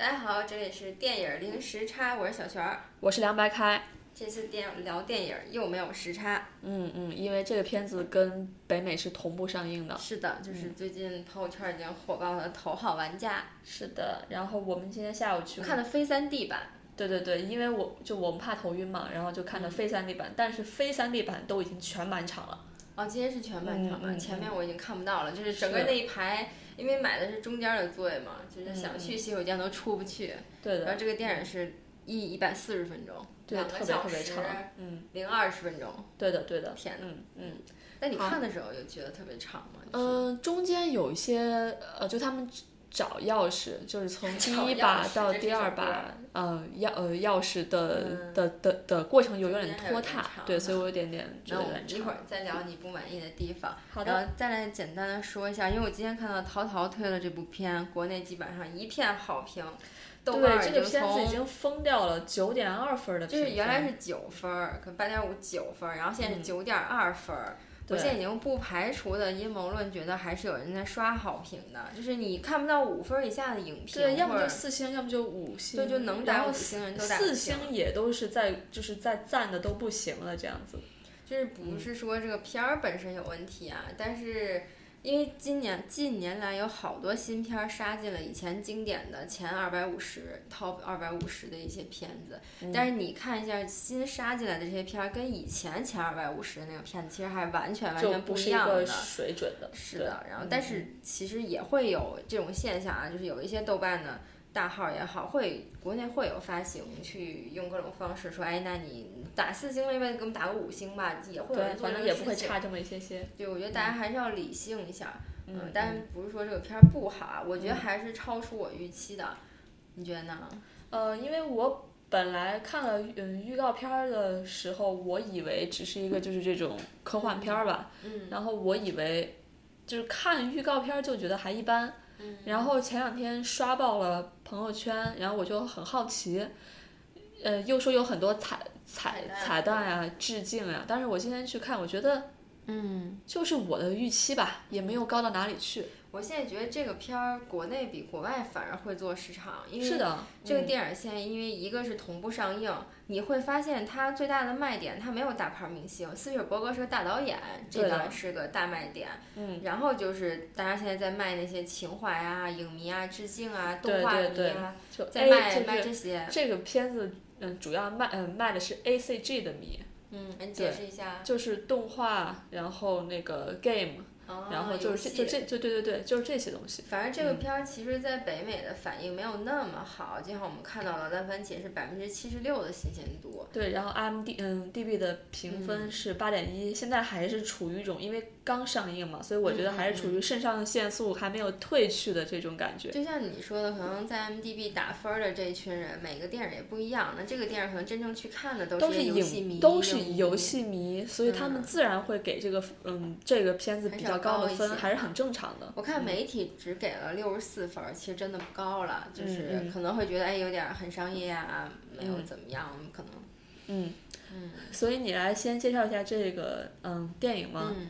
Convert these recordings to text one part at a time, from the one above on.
大家好，这里是电影零时差，我是小璇儿。我是凉白开。这次电聊电影又没有时差。嗯嗯，因为这个片子跟北美是同步上映的。是的，就是最近朋友圈已经火爆的《头号玩家》。是的，然后我们今天下午去看的非三 D 版。对对对，因为我就我们怕头晕嘛，然后就看的非三 D 版，但是非三 D 版都已经全满场了。哦，今天是全满场的，前面我已经看不到了，就是整个那一排。因为买的是中间的座位嘛，就是想去洗手间都出不去。对的。然后这个电影是一一百四十分钟，两个小时，嗯，零二十分钟。对的，对的。天呐，嗯嗯。那你看的时候有觉得特别长吗？嗯，中间有一些呃，就他们。找钥匙就是从 第一把到第二把，呃，钥呃钥匙的的的的过程有有点拖沓，对，所以我有点点觉得一会儿再聊你不满意的地方，好的，然后再来简单的说一下，因为我今天看到淘淘推了这部片，国内基本上一片好评，豆瓣这个片子已经疯掉了九点二分的，就是原来是九分，可八点五九分，然后现在是九点二分。我现在已经不排除的阴谋论，觉得还是有人在刷好评的，就是你看不到五分以下的影评，对，要么就四星，要么就五星，对，就能打五星人都打四星也都是在就是在赞的都不行了这样子，就是不是说这个片儿本身有问题啊，但是。因为今年近年来有好多新片杀进了以前经典的前二百五十 top 二百五十的一些片子，但是你看一下新杀进来的这些片儿，跟以前前二百五十的那个片子其实还完全完全不一样的水准的。是的，然后但是其实也会有这种现象啊，就是有一些豆瓣的。大号也好，会国内会有发行，去用各种方式说，哎，那你打四星了，要不给我们打个五星吧？也会有人做反正也不会差这么一些些。对，我觉得大家还是要理性一下，嗯，但是不是说这个片儿不好啊？我觉得还是超出我预期的，你觉得呢？呃，因为我本来看了嗯预告片儿的时候，我以为只是一个就是这种科幻片儿吧，嗯，然后我以为就是看预告片儿就觉得还一般。然后前两天刷爆了朋友圈，然后我就很好奇，呃，又说有很多彩彩彩蛋呀、致敬呀，但是我今天去看，我觉得，嗯，就是我的预期吧，也没有高到哪里去。我现在觉得这个片儿国内比国外反而会做市场，因为这个电影现在因为一个是同步上映，你会发现它最大的卖点它没有大牌明星，斯皮尔伯格是个大导演，这个是个大卖点。嗯，然后就是大家现在在卖那些情怀啊、影迷啊、致敬啊、动画迷啊，在卖卖这些。这个片子嗯，主要卖嗯卖的是 A C G 的迷。嗯，你解释一下。就是动画，然后那个 game。然后就是这就这就对对对，就是这些东西。反正这个片儿其实，在北美的反应没有那么好，就像我们看到了烂番茄是百分之七十六的新鲜度。对，然后 M D 嗯 D B 的评分是八点一，现在还是处于一种因为刚上映嘛，所以我觉得还是处于肾上腺素还没有褪去的这种感觉。就像你说的，可能在 M D B 打分的这一群人，每个电影也不一样。那这个电影可能真正去看的都是游戏迷，都是游戏迷，所以他们自然会给这个嗯这个片子比较高的分，还是很正常的。我看媒体只给了六十四分，其实真的不高了，就是可能会觉得哎有点很商业啊，没有怎么样，可能。嗯嗯。所以你来先介绍一下这个嗯电影吗？嗯。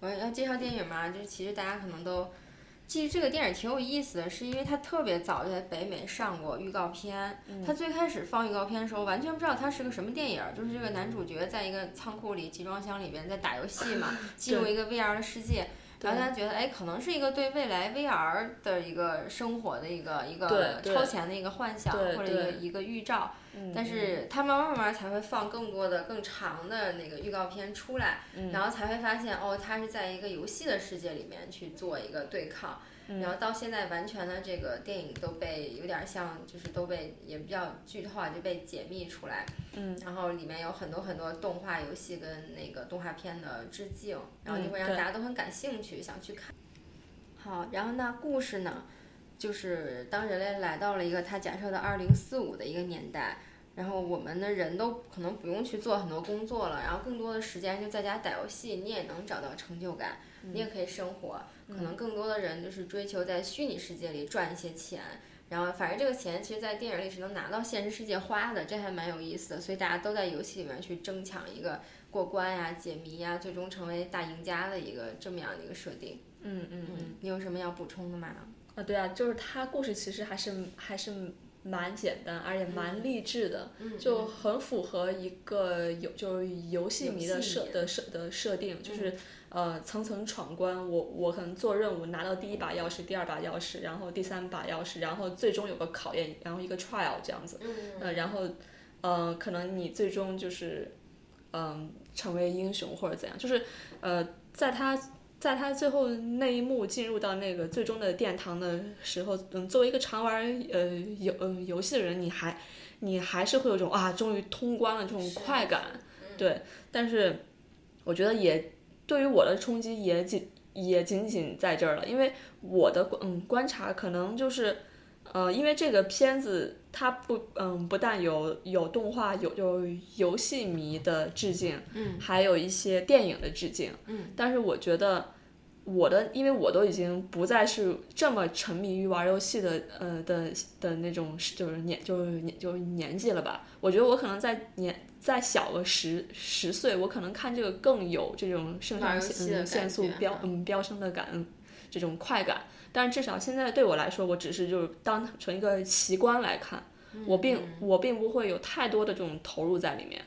我要介绍电影嘛，就其实大家可能都，其实这个电影挺有意思的，是因为它特别早就在北美上过预告片。它最开始放预告片的时候，完全不知道它是个什么电影，就是这个男主角在一个仓库里集装箱里边在打游戏嘛，进入一个 VR 的世界。然后大家觉得，哎，可能是一个对未来 VR 的一个生活的一个一个超前的一个幻想或者一个一个预兆。但是他慢慢慢慢才会放更多的更长的那个预告片出来，然后才会发现，哦，他是在一个游戏的世界里面去做一个对抗。然后到现在，完全的这个电影都被有点像，就是都被也比较剧透啊，就被解密出来。嗯。然后里面有很多很多动画、游戏跟那个动画片的致敬，然后就会让大家都很感兴趣，想去看。好，然后那故事呢，就是当人类来到了一个他假设的二零四五的一个年代，然后我们的人都可能不用去做很多工作了，然后更多的时间就在家打游戏，你也能找到成就感，你也可以生活。可能更多的人就是追求在虚拟世界里赚一些钱，然后反正这个钱其实，在电影里是能拿到现实世界花的，这还蛮有意思的。所以大家都在游戏里面去争抢一个过关呀、解谜呀，最终成为大赢家的一个这么样的一个设定。嗯嗯嗯。你有什么要补充的吗？啊，对啊，就是它故事其实还是还是蛮简单，而且蛮励志的，就很符合一个游就是游戏迷的设的设的设定，就是呃层层闯关，我我可能做任务拿到第一把钥匙，第二把钥匙，然后第三把钥匙，然后最终有个考验，然后一个 trial 这样子，呃然后呃可能你最终就是嗯成为英雄或者怎样，就是呃在他。在他最后那一幕进入到那个最终的殿堂的时候，嗯，作为一个常玩呃游呃游戏的人，你还你还是会有种啊，终于通关了这种快感，对。但是我觉得也对于我的冲击也仅也仅仅在这儿了，因为我的嗯观察可能就是，呃，因为这个片子它不嗯不但有有动画有有游戏迷的致敬，嗯，还有一些电影的致敬，嗯，但是我觉得。我的，因为我都已经不再是这么沉迷于玩游戏的，呃的的那种，就是年就是年就是年纪了吧。我觉得我可能在年再小个十十岁，我可能看这个更有这种肾上腺腺素飙嗯飙升的感，这种快感。但至少现在对我来说，我只是就是当成一个奇观来看，我并我并不会有太多的这种投入在里面。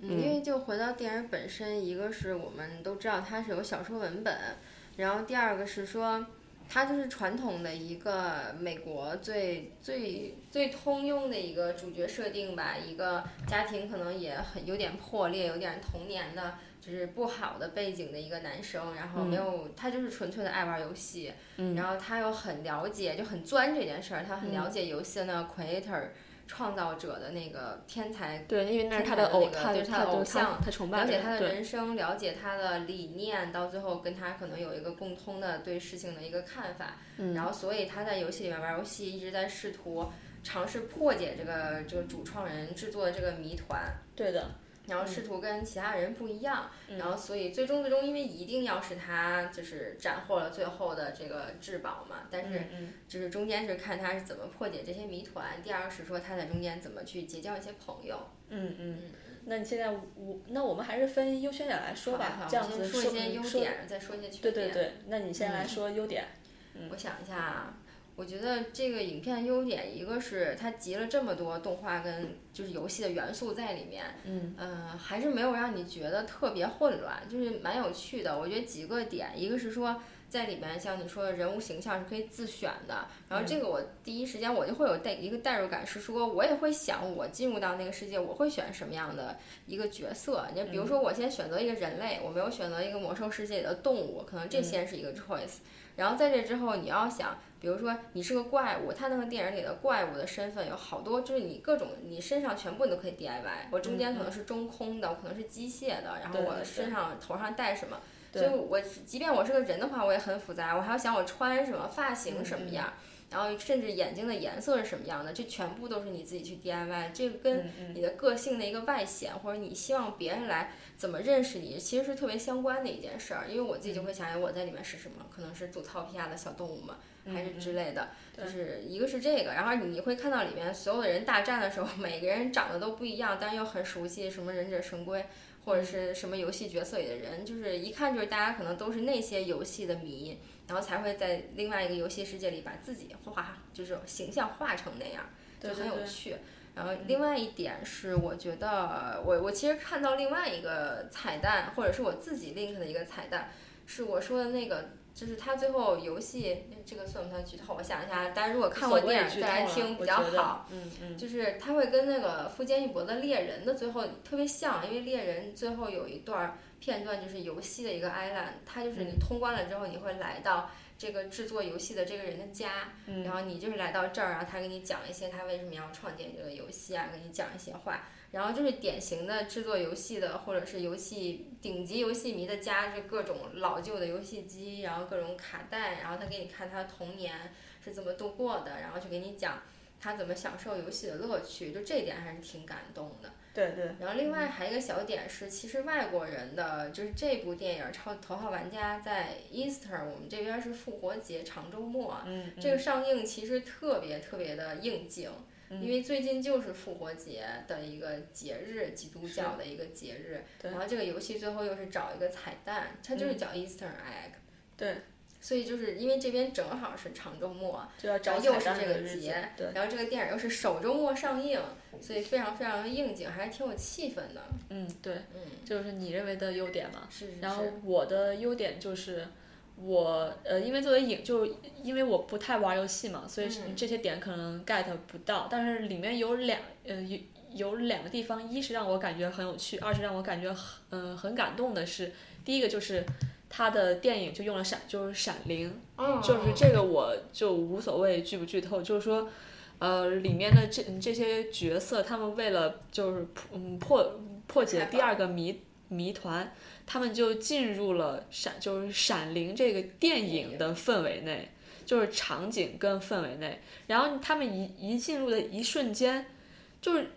嗯，因为就回到电影本身，一个是我们都知道它是有小说文本。然后第二个是说，它就是传统的一个美国最最最通用的一个主角设定吧，一个家庭可能也很有点破裂，有点童年的，就是不好的背景的一个男生，然后没有他就是纯粹的爱玩游戏，然后他又很了解，就很钻这件事儿，他很了解游戏的那个 creator。创造者的那个天才，对，因为那是他的偶，他是他的偶像，他崇拜了解他的人生，了解他的理念，到最后跟他可能有一个共通的对事情的一个看法，然后所以他在游戏里面玩游戏，一直在试图尝试破解这个这个主创人制作的这个谜团。对的。然后试图跟其他人不一样，然后所以最终最终因为一定要是他就是斩获了最后的这个至宝嘛，但是就是中间是看他是怎么破解这些谜团，第二个是说他在中间怎么去结交一些朋友。嗯嗯，那你现在我那我们还是分优缺点来说吧，这样子说一些优点，再说一些缺点。对对对，那你先来说优点。我想一下啊。我觉得这个影片优点，一个是它集了这么多动画跟就是游戏的元素在里面，嗯，呃，还是没有让你觉得特别混乱，就是蛮有趣的。我觉得几个点，一个是说在里面像你说的人物形象是可以自选的，然后这个我第一时间我就会有代一个代入感，是说我也会想我进入到那个世界我会选什么样的一个角色。你比如说我先选择一个人类，我没有选择一个魔兽世界里的动物，可能这先是一个 choice。然后在这之后你要想。比如说你是个怪物，他那个电影里的怪物的身份有好多，就是你各种你身上全部你都可以 DIY。我中间可能是中空的，我可能是机械的，然后我身上头上戴什么，所以我即便我是个人的话，我也很复杂。我还要想我穿什么，发型什么样，然后甚至眼睛的颜色是什么样的，这全部都是你自己去 DIY。这个跟你的个性的一个外显，或者你希望别人来怎么认识你，其实是特别相关的一件事儿。因为我自己就会想，我在里面是什么，可能是祖套皮亚的小动物嘛。还是之类的，就是一个是这个，然后你会看到里面所有的人大战的时候，每个人长得都不一样，但又很熟悉，什么忍者神龟或者是什么游戏角色里的人，就是一看就是大家可能都是那些游戏的迷，然后才会在另外一个游戏世界里把自己画，就是形象画成那样，就很有趣。然后另外一点是，我觉得我我其实看到另外一个彩蛋，或者是我自己 link 的一个彩蛋，是我说的那个。就是他最后游戏这个算不算剧透？我想一下，大家如果看过电影再来听比较好。嗯嗯。就是他会跟那个富坚义博的猎人的最后特别像，因为猎人最后有一段片段就是游戏的一个 island，他就是你通关了之后你会来到这个制作游戏的这个人的家，然后你就是来到这儿，然后他给你讲一些他为什么要创建这个游戏啊，给你讲一些话。然后就是典型的制作游戏的，或者是游戏顶级游戏迷的家，就各种老旧的游戏机，然后各种卡带，然后他给你看他童年是怎么度过的，然后就给你讲他怎么享受游戏的乐趣，就这一点还是挺感动的。对对。然后另外还有一个小点是，其实外国人的就是这部电影《超头号玩家》在 Easter，我们这边是复活节长周末，这个上映其实特别特别的应景。因为最近就是复活节的一个节日，基督教的一个节日。然后这个游戏最后又是找一个彩蛋，它就是叫 Easter egg。对。所以就是因为这边正好是长周末，就要找然后又是这个节，然后这个电影又是首周末上映，所以非常非常的应景，还是挺有气氛的。嗯，对，嗯，就是你认为的优点嘛。是是然后。我的优点就是，我呃，因为作为影，就因为我不太玩游戏嘛，所以这些点可能 get 不到。但是里面有两呃有有两个地方，一是让我感觉很有趣，二是让我感觉很嗯、很感动的是，第一个就是他的电影就用了闪，就是闪灵，嗯，就是这个我就无所谓剧不剧透，就是说，呃，里面的这这些角色，他们为了就是嗯破破解第二个谜谜团，他们就进入了闪就是《闪灵》这个电影的氛围内，就是场景跟氛围内，然后他们一一进入的一瞬间，就是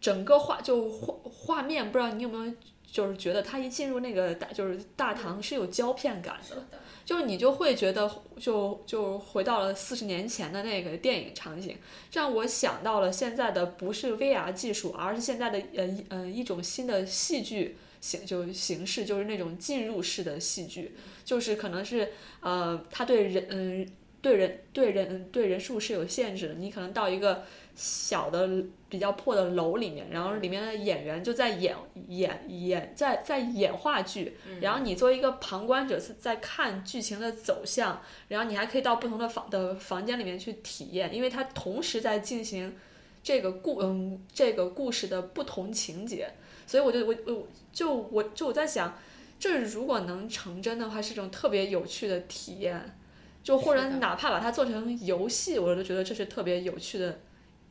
整个画就画画面，不知道你有没有就是觉得他一进入那个大就是大堂是有胶片感的。就是你就会觉得就就回到了四十年前的那个电影场景，让我想到了现在的不是 VR 技术，而是现在的呃呃一种新的戏剧形就形式，就是那种进入式的戏剧，就是可能是呃他对人嗯、对人对人对人数是有限制的，你可能到一个小的比较破的楼里面，然后里面的演员就在演演演在在演话剧，然后你作为一个旁观者是在看剧情的走向，然后你还可以到不同的房的房间里面去体验，因为它同时在进行这个故嗯这个故事的不同情节，所以我就我我就我就我在想，这如果能成真的话，是一种特别有趣的体验，就或者哪怕把它做成游戏，我都觉得这是特别有趣的。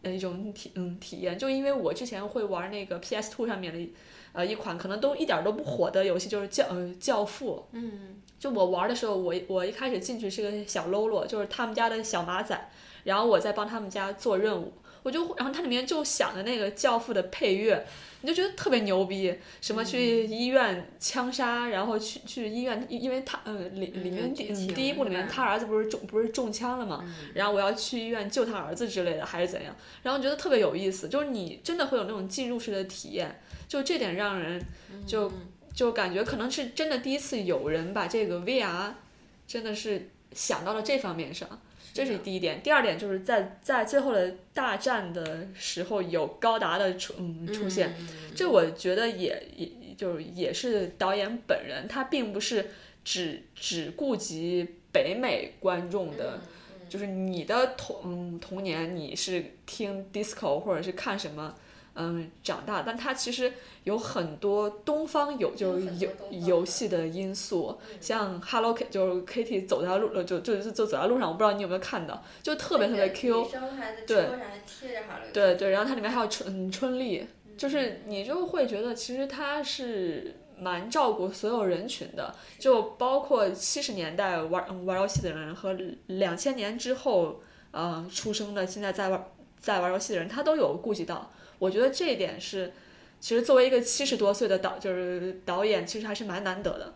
呃，一种体嗯体验，就因为我之前会玩那个 PS Two 上面的，呃一款可能都一点都不火的游戏，就是教呃教父，嗯，就我玩的时候，我我一开始进去是个小喽啰，就是他们家的小马仔，然后我在帮他们家做任务，我就然后它里面就响着那个教父的配乐，你就觉得特别牛逼，什么去医院枪杀，然后去去医院，因因为他呃里里面第第一部里面他儿子不是中不是中枪了嘛，然后我要去医院救他儿子之类的，还是怎样，然后觉得特别有意思，就是你真的会有那种进入式的体验，就这点让人就就感觉可能是真的第一次有人把这个 VR 真的是想到了这方面上，这是第一点。第二点就是在在最后的大战的时候有高达的出嗯出现，这我觉得也也就是也是导演本人，他并不是只只顾及北美观众的。就是你的童嗯童年，你是听 disco 或者是看什么嗯长大，但它其实有很多东方有就有游戏的因素，像 Hello Kitty 就是 Kitty 走在路呃就就就就走在路上，我不知道你有没有看到，就特别特别 Q，对对对，然后它里面还有春嗯春丽，就是你就会觉得其实它是蛮照顾所有人群的，就包括七十年代玩嗯玩游戏的人和两千年之后呃出生的现在在玩在玩游戏的人，他都有顾及到。我觉得这一点是，其实作为一个七十多岁的导就是导演，其实还是蛮难得的。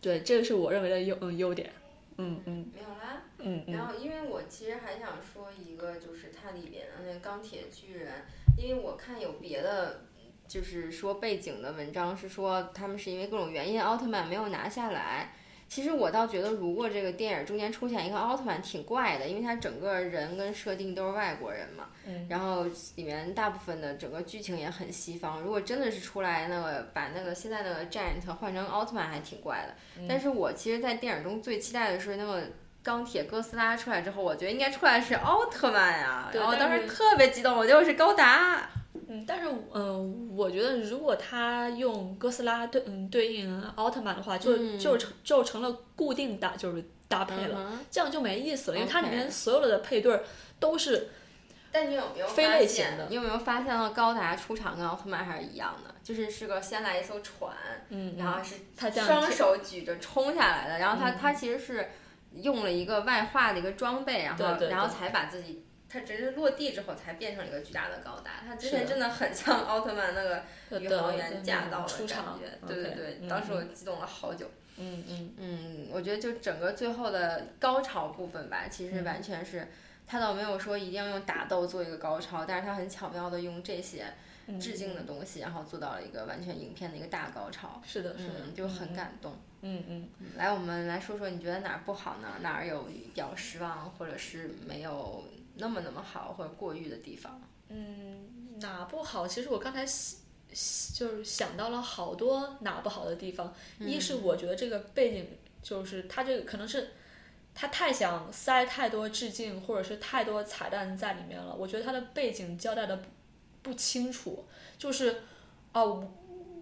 对，这个是我认为的优嗯优点。嗯嗯没有啦。嗯嗯然后，因为我其实还想说一个，就是它里边的那个钢铁巨人，因为我看有别的，就是说背景的文章是说他们是因为各种原因，奥特曼没有拿下来。其实我倒觉得，如果这个电影中间出现一个奥特曼，挺怪的，因为他整个人跟设定都是外国人嘛。嗯然后里面大部分的整个剧情也很西方。如果真的是出来那个把那个现在那个 Giant 换成奥特曼，还挺怪的。嗯但是我其实，在电影中最期待的是那个钢铁哥斯拉出来之后，我觉得应该出来是奥特曼呀、对然后当时特别激动，我就是高达。嗯，但是嗯、呃我觉得如果他用哥斯拉对嗯对应奥特曼的话，就嗯就成就成了固定搭就是搭配了，嗯这样就没意思了，因为它里面所有的配对儿都是但你有没有非发类型的现？你有没有发现了高达出场跟奥特曼还是一样的？就是是个先来一艘船，嗯，然后是他这样双手举着冲下来的，然后他、嗯他其实是用了一个外化的一个装备，然后对对对然后才把自己。他只是落地之后才变成了一个巨大的高达，他之前真的很像奥特曼那个 宇航员驾那到的感种出场觉，对对对，嗯当时我嗯激动了好久。嗯嗯嗯，我觉得就整个最后的高潮部分吧，其实嗯完全是，他倒没有说一定要用打斗做一个高潮，但是他很巧妙的用这些，致敬的东西，然后做到了一个完全影片的一个大高潮。是的，是的，就很感动。嗯嗯。来，我们来说说你觉得哪儿不好呢？哪儿有比较失望，或者是没有那么那么好，或者过誉的地方？嗯，哪不好？其实我刚才想，就是想到了好多哪不好的地方。一是我觉得这个背景，就是它这个可能是。他太想塞太多致敬或者是太多彩蛋在里面了，我觉得他的背景交代的不不清楚，就是哦，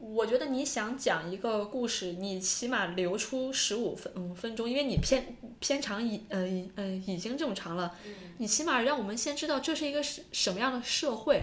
我觉得你想讲一个故事，你起码留出十五分嗯分钟，因为你片片长已呃呃已经这么长了，你起码让我们先知道这是一个什什么样的社会，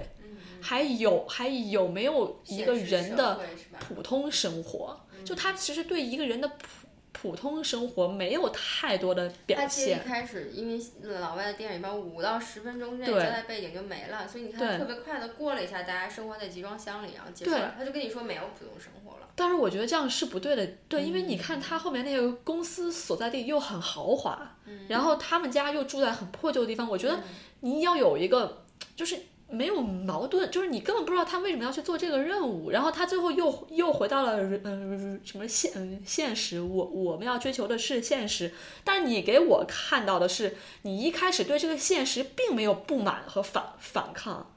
还有还有没有一个人的普通生活，就他其实对一个人的普。普通生活没有太多的表现。他一开始，因为老外的电影一般五到十分钟之内交代背景就没了，所以你看特别快的过了一下，大家生活在集装箱里，然后结束了，他就跟你说没有普通生活了。但是我觉得这样是不对的，对，因为你看他后面那个公司所在地又很豪华，然后他们家又住在很破旧的地方，我觉得你要有一个就是。没有矛盾，就是你根本不知道他为什么要去做这个任务，然后他最后又又回到了嗯什么现嗯现实，我我们要追求的是现实，但是你给我看到的是，你一开始对这个现实并没有不满和反反抗，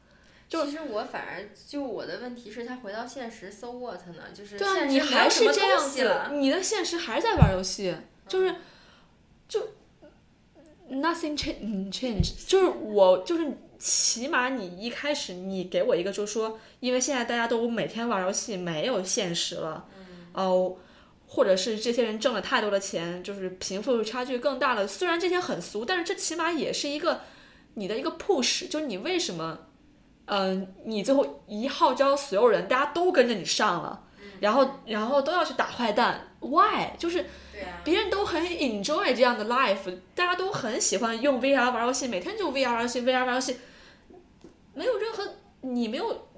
就其实我反而就我的问题是，他回到现实，so what 呢？就是对啊，你还是这样子，你的现实还是在玩游戏，就是就 nothing change change，就是我就是。起码你一开始你给我一个，就是说，因为现在大家都每天玩游戏，没有现实了，哦，或者是这些人挣了太多的钱，就是贫富差距更大了。虽然这些很俗，但是这起码也是一个你的一个 push，就是你为什么，嗯，你最后一号召所有人，大家都跟着你上了，然后然后都要去打坏蛋，why？就是别人都很 enjoy 这样的 life，大家都很喜欢用 VR 玩游戏，每天就 VR 玩游戏，VR 玩游戏。没有任何，你没有，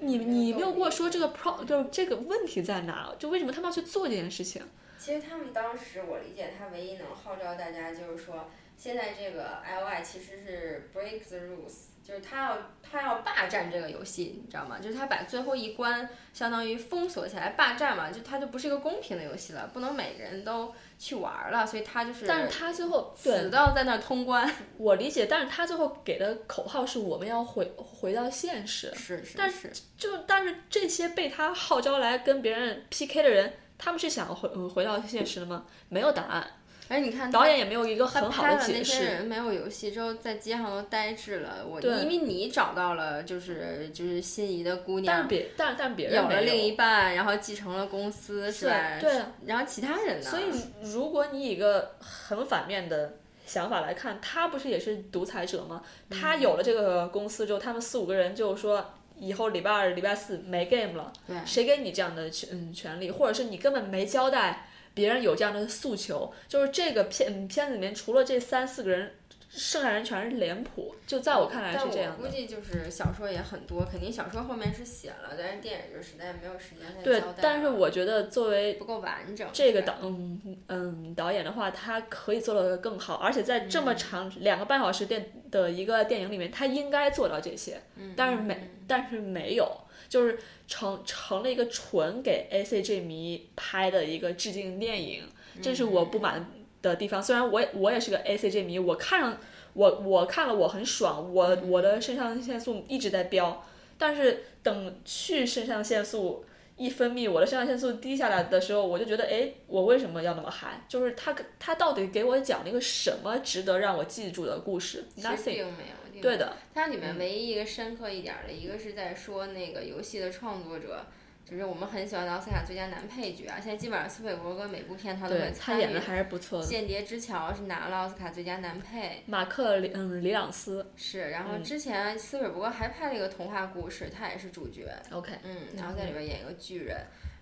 你你没有跟我说这个 pro 就这个问题在哪？就为什么他们要去做这件事情？其实他们当时我理解，他唯一能号召大家就是说，现在这个 L I 其实是 break the rules。就是他要他要霸占这个游戏，你知道吗？就是他把最后一关相当于封锁起来，霸占嘛，就他就不是一个公平的游戏了，不能每个人都去玩了，所以他就是。但是他最后死到在那儿通关。我理解，但是他最后给的口号是我们要回回到现实。是是。但是就但是这些被他号召来跟别人 PK 的人，他们是想回回到现实的吗？没有答案。哎，你看导演也没有一个很好的解释。那些人没有游戏之后，在街上都呆滞了。我因为你找到了，就是就是心仪的姑娘，但别但但别人有了另一半，然后继承了公司，是吧？对。然后其他人呢？所以如果你以一个很反面的想法来看，他不是也是独裁者吗？他有了这个公司之后，他们四五个人就说以后礼拜二、礼拜四没 game 了。对。谁给你这样的权嗯权利？或者是你根本没交代？别人有这样的诉求，就是这个片片子里面除了这三四个人，剩下人全是脸谱。就在我看来是这样的。估计就是小说也很多，肯定小说后面是写了，但是电影就实在没有时间再对，但是我觉得作为不够完整。这个导嗯嗯导演的话，他可以做的更好，而且在这么长两个半小时电的一个电影里面，他应该做到这些，但是没但是没有。就是成成了一个纯给 A C G 迷拍的一个致敬电影，这是我不满的地方。虽然我我也是个 A C G 迷，我看上我我看了我很爽，我我的肾上腺素一直在飙，但是等去肾上腺素。一分泌，我的肾上腺素低下来的时候，我就觉得，哎，我为什么要那么嗨？就是他，他到底给我讲了一个什么值得让我记住的故事？Nothing，对的。它里面唯一一个深刻一点的，一个是在说那个游戏的创作者。就是我们很喜欢的奥斯卡最佳男配角啊，现在基本上斯皮尔伯格每部片他都会参与。他演的还是不错的。间谍之桥是拿了奥斯卡最佳男配。马克里嗯里朗斯。是，然后之前斯皮尔伯格还拍了一个童话故事，他也是主角。OK。嗯，然后在里边演一个巨人，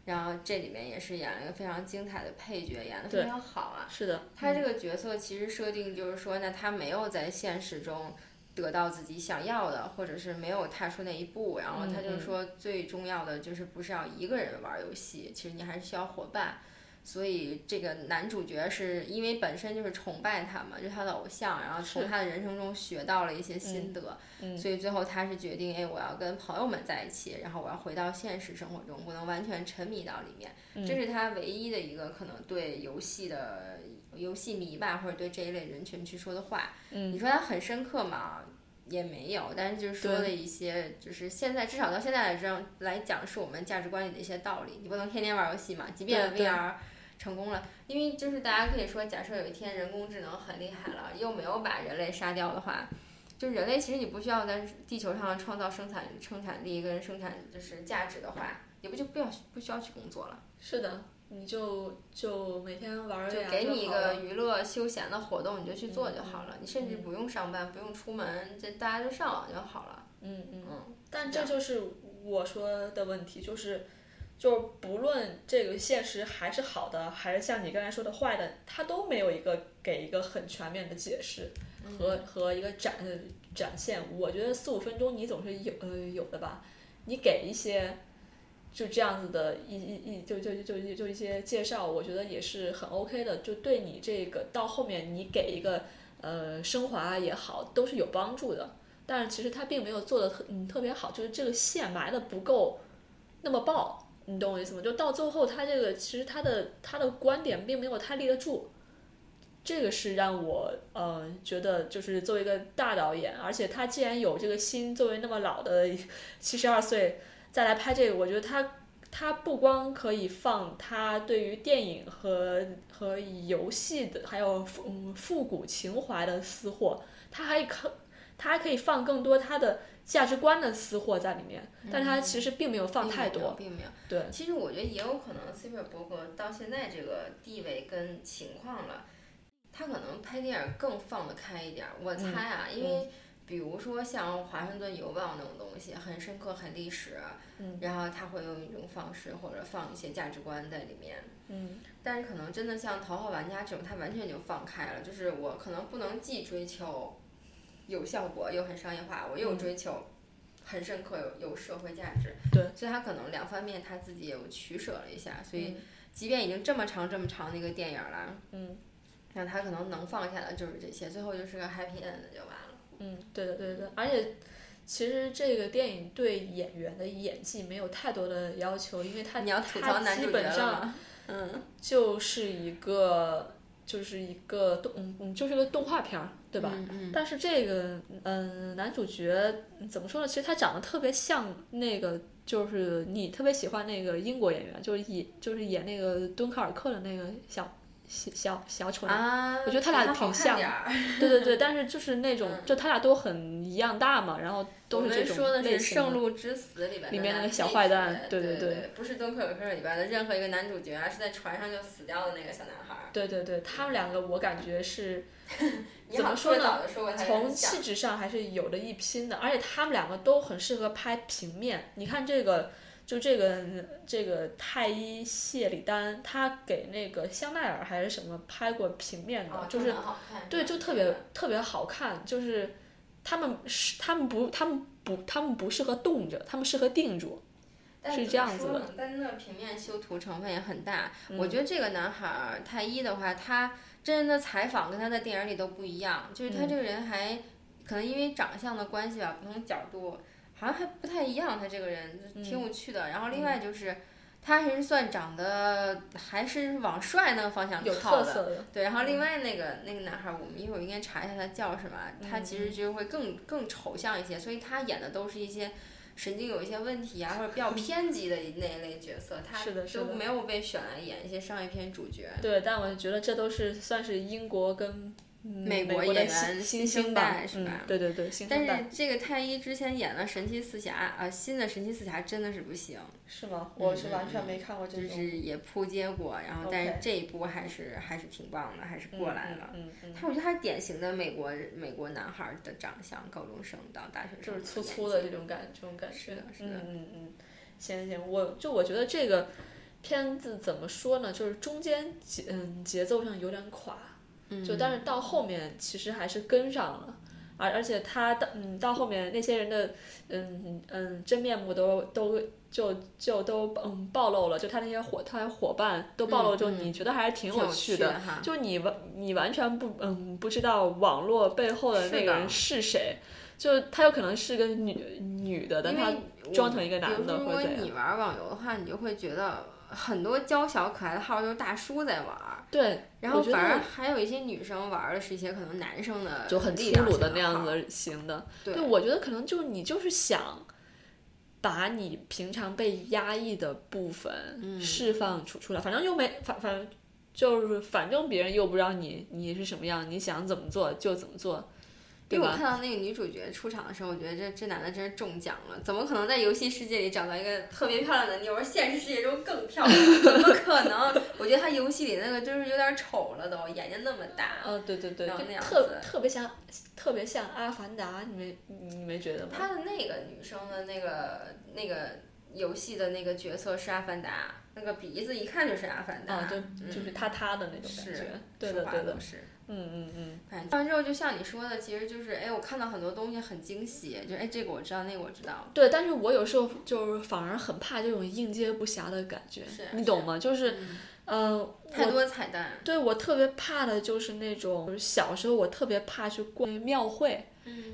然后这里面也是演了一个非常精彩的配角，演的非常好啊。是的。他这个角色其实设定就是说，那他没有在现实中。得到自己想要的，或者是没有踏出那一步，然后他就说最重要的就是不是要一个人玩游戏，其实你还是需要伙伴。所以这个男主角是因为本身就是崇拜他嘛，就是他的偶像，然后从他的人生中学到了一些心得，所以最后他是决定，哎，我要跟朋友们在一起，然后我要回到现实生活中，不能完全沉迷到里面。这是他唯一的一个可能对游戏的游戏迷吧，或者对这一类人群去说的话。你说他很深刻吗？也没有，但是就是说了一些，就是现在至少到现在来这来讲，是我们价值观里的一些道理。你不能天天玩游戏嘛，即便 VR 成功了，因为就是大家可以说，假设有一天人工智能很厉害了，又没有把人类杀掉的话，就人类其实你不需要在地球上创造生产生产力跟生产就是价值的话，也不就不要不需要去工作了？是的。你就就每天玩儿就给你一个娱乐休闲的活动，你就去做就好了。你甚至不用上班，不用出门，这大家就上网就好了。嗯嗯。嗯。但这就是我说的问题，就是，就是不论这个现实还是好的，还是像你刚才说的坏的，它都没有一个给一个很全面的解释和和一个展展现。我觉得四五分钟你总是有呃有的吧，你给一些。就这样子的一一一就就就就一些介绍，我觉得也是很 OK 的，就对你这个到后面你给一个呃升华也好，都是有帮助的。但是其实他并没有做的特嗯特别好，就是这个线埋的不够那么爆，你懂我意思吗？就到最后他这个其实他的他的观点并没有太立得住，这个是让我呃觉得就是作为一个大导演，而且他既然有这个心，作为那么老的七十二岁。再来拍这个，我觉得他他不光可以放他对于电影和和游戏的，还有复复古情怀的私货，他还可他还可以放更多他的价值观的私货在里面，但他其实并没有放太多，并没有。对，其实我觉得也有可能，斯皮尔伯格到现在这个地位跟情况了，他可能拍电影更放得开一点。我猜啊，因为。比如说像《华盛顿邮报》那种东西，很深刻、很历史，然后他会用一种方式或者放一些价值观在里面。嗯，但是可能真的像《头号玩家》这种，他完全就放开了，就是我可能不能既追求有效果又很商业化，我又追求很深刻有有社会价值。对，所以他可能两方面他自己也有取舍了一下，所以即便已经这么长这么长的一个电影了，嗯，那他可能能放下的就是这些，最后就是个 happy end 就完了。嗯，对的，对的，而且其实这个电影对演员的演技没有太多的要求，因为他他基本上，嗯，就是一个就是一个动嗯就是个动画片儿，对吧？嗯嗯。但是这个嗯男主角怎么说呢？其实他长得特别像那个，就是你特别喜欢那个英国演员，就是演就是演那个敦刻尔克的那个小。小小丑男，我觉得他俩挺像，对对对，但是就是那种，就他俩都很一样大嘛，然后都是这种说的是《圣路之死》里边里面那个小坏蛋，对对对，不是敦刻尔克里边的任何一个男主角啊，是在船上就死掉的那个小男孩。对对对，他们两个我感觉是 怎么说呢？从气质上还是有的一拼的，而且他们两个都很适合拍平面。你看这个。就这个这个太医谢里丹，他给那个香奈儿还是什么拍过平面的，就是对，就特别特别好看。就是他们是他们不他们不他们不适合动着，他们适合定住，是这样子的。但那平面修图成分也很大。我觉得这个男孩太医的话，他真人的采访跟他在电影里都不一样，就是他这个人还可能因为长相的关系吧，不同角度。好像还不太一样，他这个人挺有趣的。然后另外就是，他还是算长得还是往帅那个方向靠的。对，然后另外那个那个男孩，我们一会儿应该查一下他叫什么。他其实就会更更抽象一些，所以他演的都是一些神经有一些问题啊，或者比较偏激的那一类角色。他都没有被选来演一些商业片主角。对，但我觉得这都是算是英国跟。美国演员新星代是吧？对对对，但是这个太一之前演了神奇四侠啊，新的神奇四侠真的是不行。是吗？我是完全没看过。就是也扑街过，然后但是这一部还是还是挺棒的，还是过来了。嗯嗯。他我觉得他是典型的美国美国男孩的长相，高中生到大学生。就是粗粗的这种感这种感觉。是的，是的。嗯嗯嗯。行行，我就我觉得这个片子怎么说呢？就是中间节嗯节奏上有点垮。就但是到后面其实还是跟上了，而而且他到嗯到后面那些人的嗯嗯真面目都都就就都嗯暴露了，就他那些伙他伙伴都暴露之后，你觉得还是挺有趣的，就你完你完全不嗯不知道网络背后的那个人是谁，就他有可能是个女女的，但他装成一个男的如果你玩网游的话，你就会觉得很多娇小可爱的号都是大叔在玩。对，然后反而还有一些女生玩的是一些可能男生的就很粗鲁的那样子型的。对，我觉得可能就你就是想把你平常被压抑的部分释放出出来，反正又没反反正就是反正别人又不知道你你是什么样，你想怎么做就怎么做。因为我看到那个女主角出场的时候，我觉得这这男的真是中奖了。怎么可能在游戏世界里找到一个特别漂亮的妞，现实世界中更漂亮？怎么可能？我觉得他游戏里那个就是有点丑了，都眼睛那么大。嗯，对对对，那样特特别像，特别像阿凡达，你没你没觉得吗？他的那个女生的那个那个游戏的那个角色是阿凡达，那个鼻子一看就是阿凡达，就就是塌塌的那种感觉。对的对的。嗯嗯嗯，反正看完之后就像你说的，其实就是哎，我看到很多东西很惊喜，就哎这个我知道，那个我知道。对，但是我有时候就是反而很怕这种应接不暇的感觉，你懂吗？就是，嗯，太多彩蛋。对我特别怕的就是那种，小时候我特别怕去逛庙会，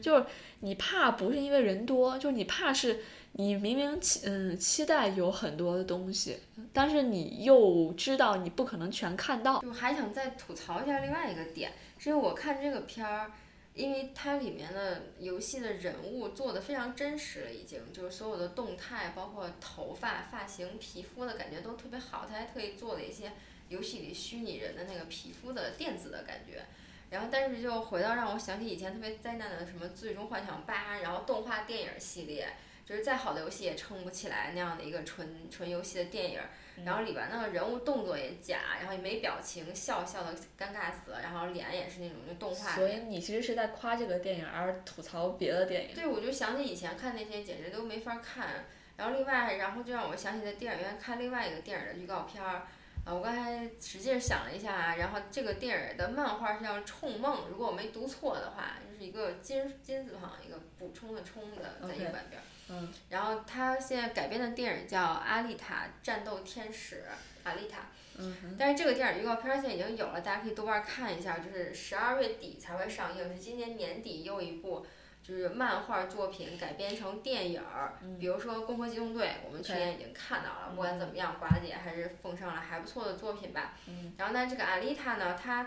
就是你怕不是因为人多，就是你怕是。你明明期嗯期待有很多的东西，但是你又知道你不可能全看到。就还想再吐槽一下另外一个点，是因为我看这个片儿，因为它里面的游戏的人物做的非常真实了，已经就是所有的动态，包括头发、发型、皮肤的感觉都特别好。他还特意做了一些游戏里虚拟人的那个皮肤的电子的感觉。然后，但是就回到让我想起以前特别灾难的什么《最终幻想八》，然后动画电影系列。就是再好的游戏也撑不起来那样的一个纯纯游戏的电影，然后里边那个人物动作也假，然后也没表情，笑笑的尴尬死了，然后脸也是那种就动画。所以你其实是在夸这个电影，而吐槽别的电影。对，我就想起以前看那些简直都没法看。然后另外，然后就让我想起在电影院看另外一个电影的预告片儿。啊，我刚才使劲想了一下，然后这个电影的漫画是叫《冲梦》，如果我没读错的话，就是一个金金字旁一个补充的充的在右半边。嗯，然后他现在改编的电影叫《阿丽塔：战斗天使》，阿丽塔。嗯但是这个电影预告片现在已经有了，大家可以豆瓣看一下，就是十二月底才会上映，是今年年底又一部就是漫画作品改编成电影儿。嗯。比如说《攻壳机动队》，我们去年已经看到了，不管怎么样，瓜姐还是奉上了还不错的作品吧。嗯。然后呢，这个阿丽塔呢，她。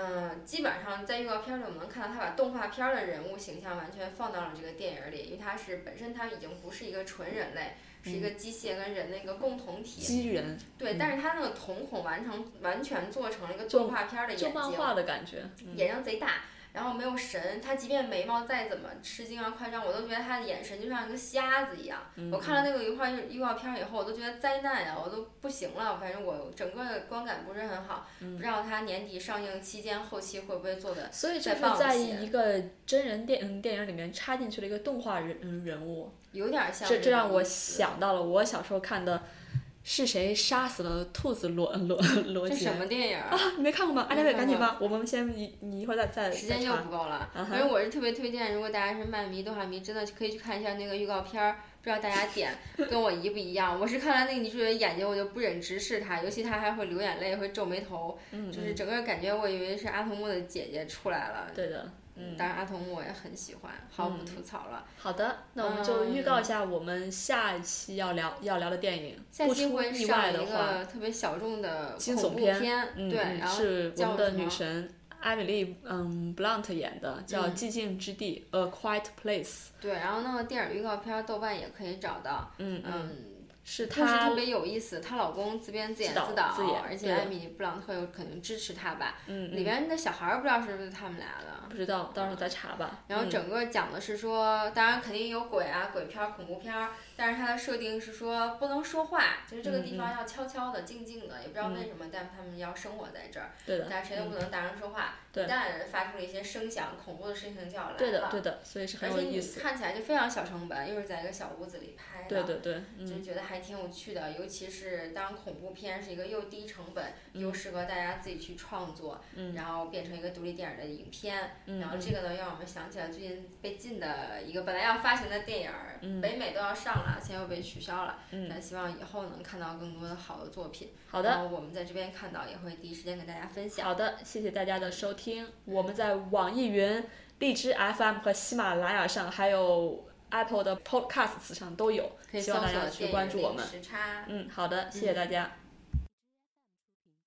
嗯，基本上在预告片里我们能看到他把动画片的人物形象完全放到了这个电影里，因为他是本身他已经不是一个纯人类，是一个机械跟人的一个共同体。机人。对，但是他那个瞳孔完成完全做成了一个动画片的眼睛。漫画的感觉。眼睛贼大。然后没有神，他即便眉毛再怎么吃惊啊夸张，我都觉得他的眼神就像一个瞎子一样。我看了那个预告预告片以后，我都觉得灾难呀，我都不行了。反正我整个观感不是很好，不知道他年底上映期间后期会不会做的所以就是在一个真人电嗯电影里面插进去了一个动画人人物。有点像。这这让我想到了我小时候看的。是谁杀死了兔子罗罗罗杰？这什么电影啊？你没看过吗？阿丽赶紧吧，我们先你你一会儿再再时间又不够了。反正我是特别推荐，如果大家是漫迷、动画迷，真的可以去看一下那个预告片儿。不知道大家点 跟我一不一样？我是看了那个女主角眼睛，我就不忍直视她，尤其她还会流眼泪，会皱眉头，就是整个感觉我以为是阿童木的姐姐出来了。对的。嗯，当然阿童木我也很喜欢，毫不吐槽了。好的，那我们就预告一下我们下一期要聊要聊的电影。下期会上一个特别小众的惊悚片，对，是我们的女神艾米丽嗯布朗特演的，叫《寂静之地》（A Quiet Place）。对，然后那个电影预告片豆瓣也可以找到。嗯嗯。是她特别有意思，她老公自编自演自导，而且艾米布朗特又肯定支持她吧。嗯里边的小孩儿不知道是不是他们俩的。不知道，到时候再查吧。然后整个讲的是说，当然肯定有鬼啊，鬼片儿、恐怖片儿，但是它的设定是说不能说话，就是这个地方要悄悄的、静静的，也不知道为什么，但他们要生活在这儿。对的。但谁都不能大声说话，一旦发出了一些声响，恐怖的事情就要来了。对的，对的，所以是很有意思。而且你看起来就非常小成本，又是在一个小屋子里拍的。对对对。就觉得还。挺有趣的，尤其是当恐怖片是一个又低成本又适合大家自己去创作，然后变成一个独立电影的影片，然后这个呢让我们想起来最近被禁的一个本来要发行的电影儿，北美都要上了，现在又被取消了，那希望以后能看到更多的好的作品，好的，然后我们在这边看到也会第一时间跟大家分享。好的，谢谢大家的收听，我们在网易云、荔枝 FM 和喜马拉雅上还有。Apple 的 Podcasts 上都有，希望大家去关注我们。嗯，好的，谢谢大家。